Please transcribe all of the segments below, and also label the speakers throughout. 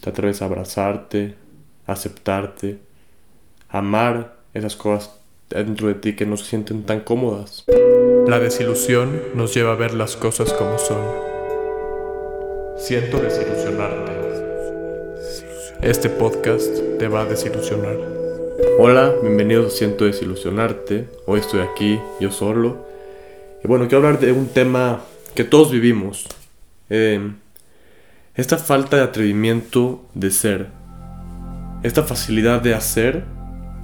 Speaker 1: te atreves a abrazarte, aceptarte, amar esas cosas dentro de ti que no se sienten tan cómodas.
Speaker 2: La desilusión nos lleva a ver las cosas como son. Siento desilusionarte. Este podcast te va a desilusionar.
Speaker 1: Hola, bienvenidos a Siento desilusionarte. Hoy estoy aquí, yo solo. Y bueno, quiero hablar de un tema que todos vivimos. Eh, esta falta de atrevimiento de ser. Esta facilidad de hacer,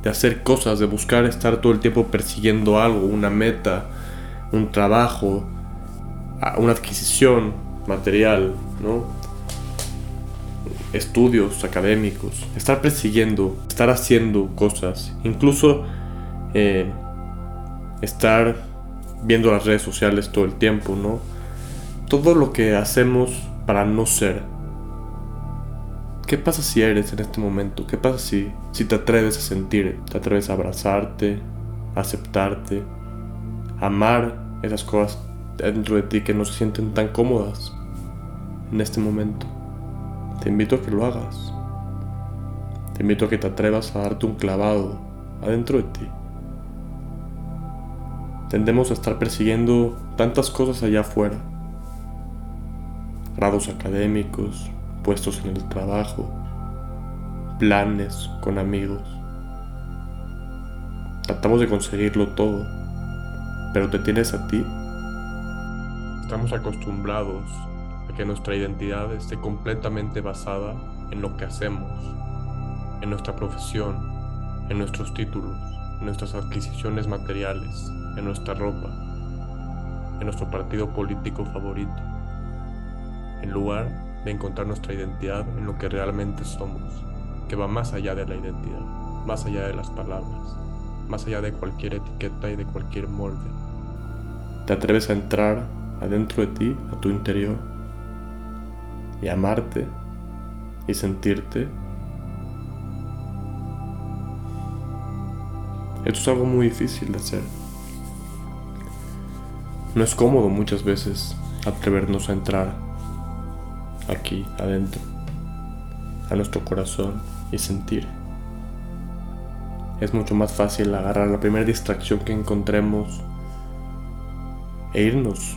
Speaker 1: de hacer cosas, de buscar estar todo el tiempo persiguiendo algo, una meta, un trabajo, una adquisición material, ¿no? Estudios académicos, estar persiguiendo, estar haciendo cosas, incluso eh, estar viendo las redes sociales todo el tiempo, ¿no? Todo lo que hacemos para no ser. ¿Qué pasa si eres en este momento? ¿Qué pasa si, si te atreves a sentir? ¿Te atreves a abrazarte, a aceptarte, a amar esas cosas dentro de ti que no se sienten tan cómodas en este momento? Te invito a que lo hagas. Te invito a que te atrevas a darte un clavado adentro de ti. Tendemos a estar persiguiendo tantas cosas allá afuera grados académicos, puestos en el trabajo, planes con amigos. Tratamos de conseguirlo todo, pero te tienes a ti. Estamos acostumbrados a que nuestra identidad esté completamente basada en lo que hacemos, en nuestra profesión, en nuestros títulos, en nuestras adquisiciones materiales, en nuestra ropa, en nuestro partido político favorito en lugar de encontrar nuestra identidad en lo que realmente somos, que va más allá de la identidad, más allá de las palabras, más allá de cualquier etiqueta y de cualquier molde. Te atreves a entrar adentro de ti, a tu interior, y amarte y sentirte. Esto es algo muy difícil de hacer. No es cómodo muchas veces atrevernos a entrar aquí adentro, a nuestro corazón y sentir. Es mucho más fácil agarrar la primera distracción que encontremos e irnos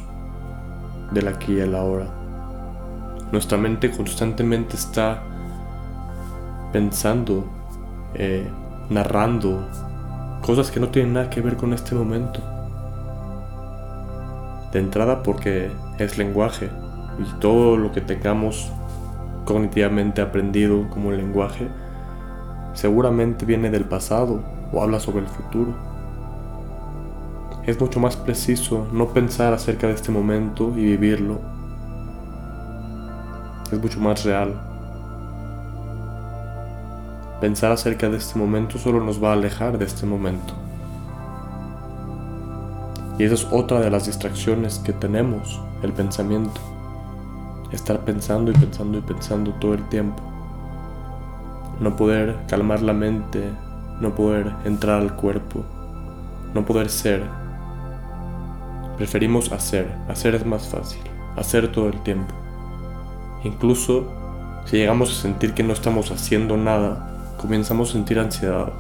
Speaker 1: del aquí y el ahora. Nuestra mente constantemente está pensando, eh, narrando cosas que no tienen nada que ver con este momento. De entrada porque es lenguaje, y todo lo que tengamos cognitivamente aprendido como lenguaje seguramente viene del pasado o habla sobre el futuro. Es mucho más preciso no pensar acerca de este momento y vivirlo. Es mucho más real. Pensar acerca de este momento solo nos va a alejar de este momento. Y esa es otra de las distracciones que tenemos, el pensamiento estar pensando y pensando y pensando todo el tiempo. No poder calmar la mente, no poder entrar al cuerpo, no poder ser. Preferimos hacer, hacer es más fácil, hacer todo el tiempo. Incluso si llegamos a sentir que no estamos haciendo nada, comenzamos a sentir ansiedad,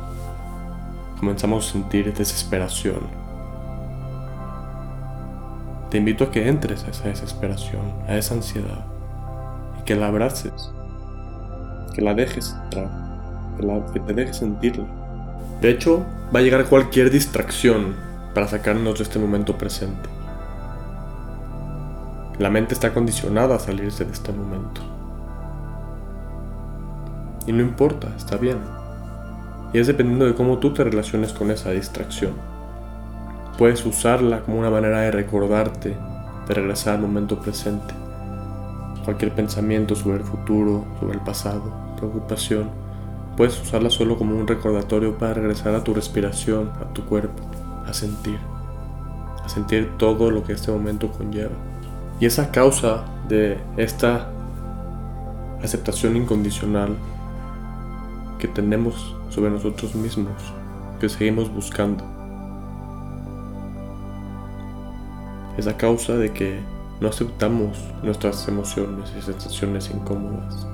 Speaker 1: comenzamos a sentir desesperación te invito a que entres a esa desesperación, a esa ansiedad, y que la abraces, que la dejes entrar, que, que te dejes sentirla. De hecho, va a llegar cualquier distracción para sacarnos de este momento presente. La mente está condicionada a salirse de este momento. Y no importa, está bien. Y es dependiendo de cómo tú te relaciones con esa distracción. Puedes usarla como una manera de recordarte, de regresar al momento presente. Cualquier pensamiento sobre el futuro, sobre el pasado, preocupación, puedes usarla solo como un recordatorio para regresar a tu respiración, a tu cuerpo, a sentir, a sentir todo lo que este momento conlleva. Y esa causa de esta aceptación incondicional que tenemos sobre nosotros mismos, que seguimos buscando. Es a causa de que no aceptamos nuestras emociones y sensaciones incómodas.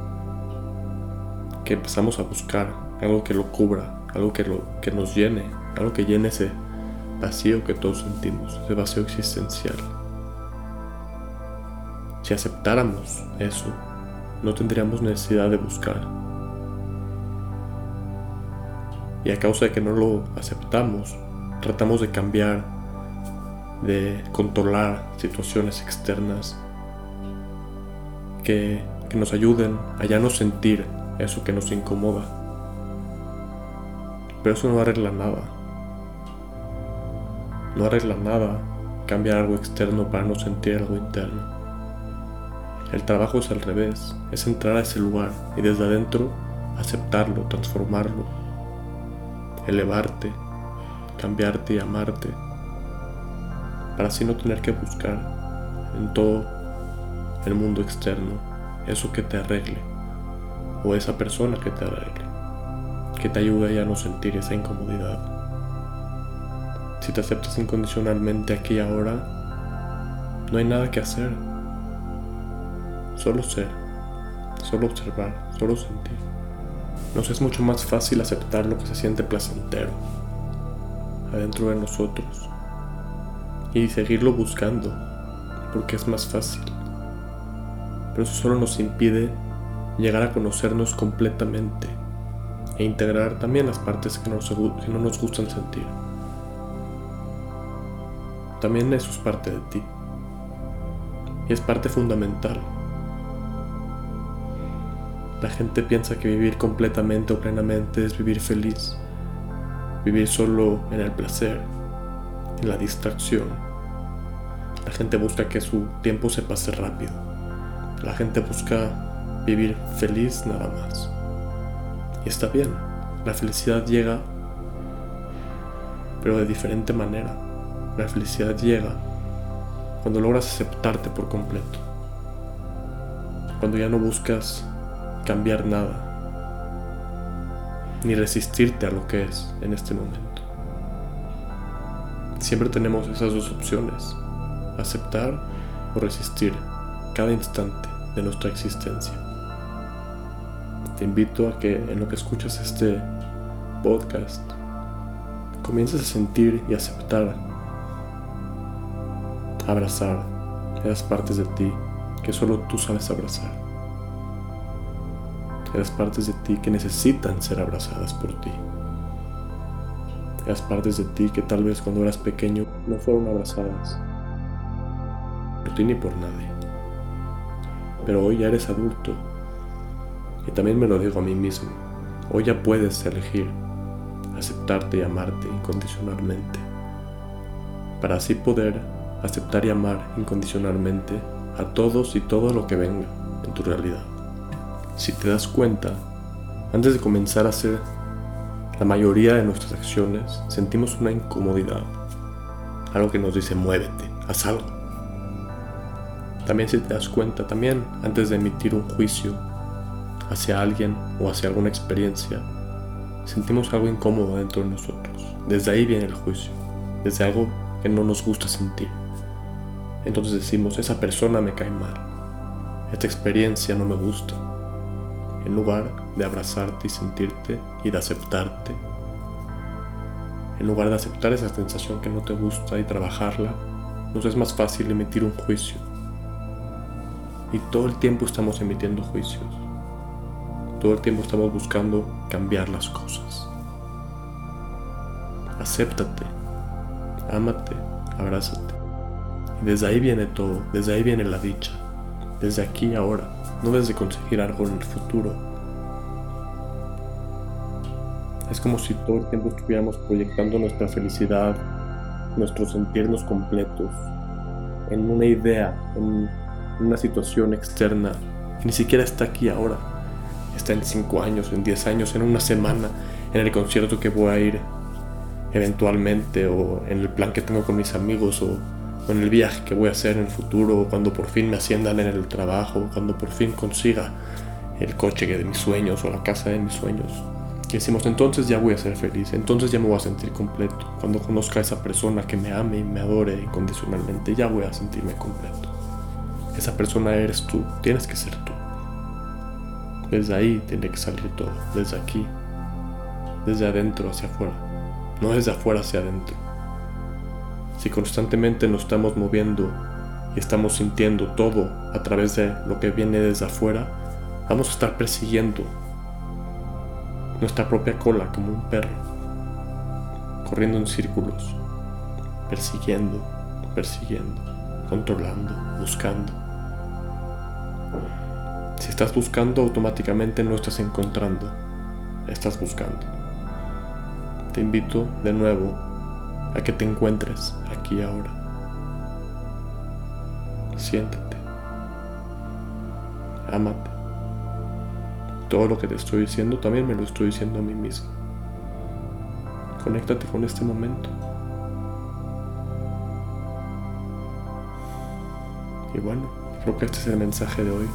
Speaker 1: que empezamos a buscar, algo que lo cubra, algo que, lo, que nos llene, algo que llene ese vacío que todos sentimos, ese vacío existencial. Si aceptáramos eso, no tendríamos necesidad de buscar. Y a causa de que no lo aceptamos, tratamos de cambiar, de controlar situaciones externas que, que nos ayuden a ya no sentir eso que nos incomoda. Pero eso no arregla nada. No arregla nada cambiar algo externo para no sentir algo interno. El trabajo es al revés, es entrar a ese lugar y desde adentro aceptarlo, transformarlo, elevarte, cambiarte y amarte, para así no tener que buscar en todo el mundo externo eso que te arregle o esa persona que te arregle, que te ayude a no sentir esa incomodidad. Si te aceptas incondicionalmente aquí y ahora, no hay nada que hacer. Solo ser, solo observar, solo sentir. Nos es mucho más fácil aceptar lo que se siente placentero adentro de nosotros y seguirlo buscando porque es más fácil. Pero eso solo nos impide llegar a conocernos completamente e integrar también las partes que, que no nos gustan sentir. También eso es parte de ti. Y es parte fundamental. La gente piensa que vivir completamente o plenamente es vivir feliz. Vivir solo en el placer, en la distracción. La gente busca que su tiempo se pase rápido. La gente busca vivir feliz nada más. Y está bien, la felicidad llega, pero de diferente manera. La felicidad llega cuando logras aceptarte por completo. Cuando ya no buscas cambiar nada, ni resistirte a lo que es en este momento. Siempre tenemos esas dos opciones, aceptar o resistir cada instante de nuestra existencia te invito a que en lo que escuchas este podcast comiences a sentir y aceptar, abrazar esas partes de ti que solo tú sabes abrazar. Esas partes de ti que necesitan ser abrazadas por ti. Esas partes de ti que tal vez cuando eras pequeño no fueron abrazadas. Por ti ni por nadie. Pero hoy ya eres adulto y también me lo digo a mí mismo. Hoy ya puedes elegir aceptarte y amarte incondicionalmente. Para así poder aceptar y amar incondicionalmente a todos y todo lo que venga en tu realidad. Si te das cuenta, antes de comenzar a hacer la mayoría de nuestras acciones, sentimos una incomodidad. Algo que nos dice muévete, haz algo. También si te das cuenta, también antes de emitir un juicio hacia alguien o hacia alguna experiencia, sentimos algo incómodo dentro de nosotros. Desde ahí viene el juicio, desde algo que no nos gusta sentir. Entonces decimos, esa persona me cae mal, esta experiencia no me gusta. En lugar de abrazarte y sentirte y de aceptarte, en lugar de aceptar esa sensación que no te gusta y trabajarla, nos es más fácil emitir un juicio. Y todo el tiempo estamos emitiendo juicios todo el tiempo estamos buscando cambiar las cosas. Acéptate, ámate, abrázate. Y desde ahí viene todo, desde ahí viene la dicha, desde aquí y ahora, no desde conseguir algo en el futuro. Es como si todo el tiempo estuviéramos proyectando nuestra felicidad, nuestros sentirnos completos, en una idea, en una situación externa que ni siquiera está aquí ahora está en 5 años, en 10 años, en una semana, en el concierto que voy a ir eventualmente, o en el plan que tengo con mis amigos, o, en el viaje que voy a hacer en el futuro, o cuando por fin me asciendan en el trabajo, o cuando por fin consiga el coche de mis sueños o la casa de mis sueños. Y decimos, entonces ya voy a ser feliz, entonces ya me voy a sentir completo. Cuando conozca a esa persona que me ame y me adore incondicionalmente, ya voy a sentirme completo. Esa persona eres tú, tienes que ser tú. Desde ahí tiene que salir todo, desde aquí, desde adentro hacia afuera, no desde afuera hacia adentro. Si constantemente nos estamos moviendo y estamos sintiendo todo a través de lo que viene desde afuera, vamos a estar persiguiendo nuestra propia cola como un perro, corriendo en círculos, persiguiendo, persiguiendo, controlando, buscando. Estás buscando, automáticamente no estás encontrando, estás buscando. Te invito de nuevo a que te encuentres aquí ahora. Siéntate. Ámate. Todo lo que te estoy diciendo también me lo estoy diciendo a mí mismo. Conéctate con este momento. Y bueno, creo que este es el mensaje de hoy.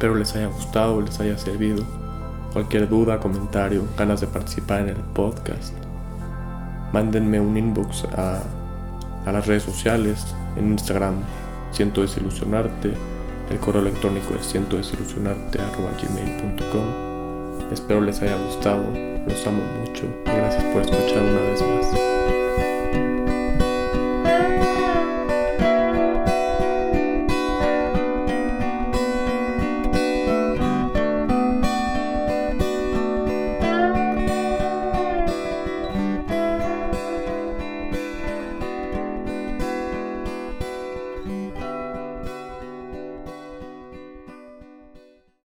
Speaker 1: Espero les haya gustado, les haya servido. Cualquier duda, comentario, ganas de participar en el podcast, mándenme un inbox a, las redes sociales, en Instagram, siento desilusionarte, el correo electrónico es siento gmail.com Espero les haya gustado, los amo mucho y gracias por escuchar una vez más.